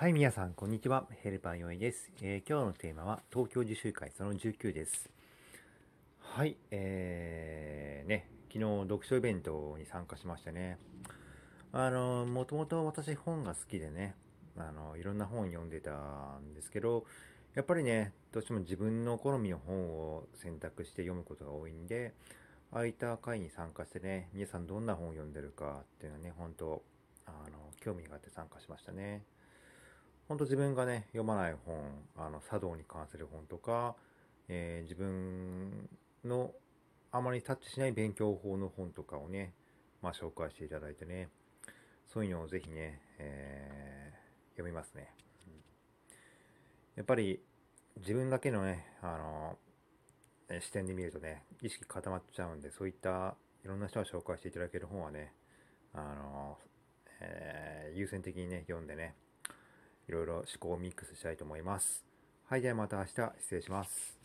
はい、皆さん、こんにちは。ヘルパーよいです、えー今日のテーマは、東京自習会その19です。はい、えー、ね、昨日、読書イベントに参加しましたね。あの、もともと私本が好きでね、あの、いろんな本読んでたんですけど、やっぱりね、どうしても自分の好みの本を選択して読むことが多いんで、ああいた会に参加してね、皆さんどんな本を読んでるかっていうのはね、本当あの、興味があって参加しましたね。本当自分がね、読まない本、あの、茶道に関する本とか、えー自分のあまりタッチしない勉強法の本とかをね、まあ紹介していただいてね、そういうのをぜひね、えー読みますね。やっぱり自分だけのね、あの、視点で見るとね、意識固まっちゃうんで、そういったいろんな人が紹介していただける本はね、あの、えー優先的にね、読んでね、いろいろ思考をミックスしたいと思います。はい、ではまた明日失礼します。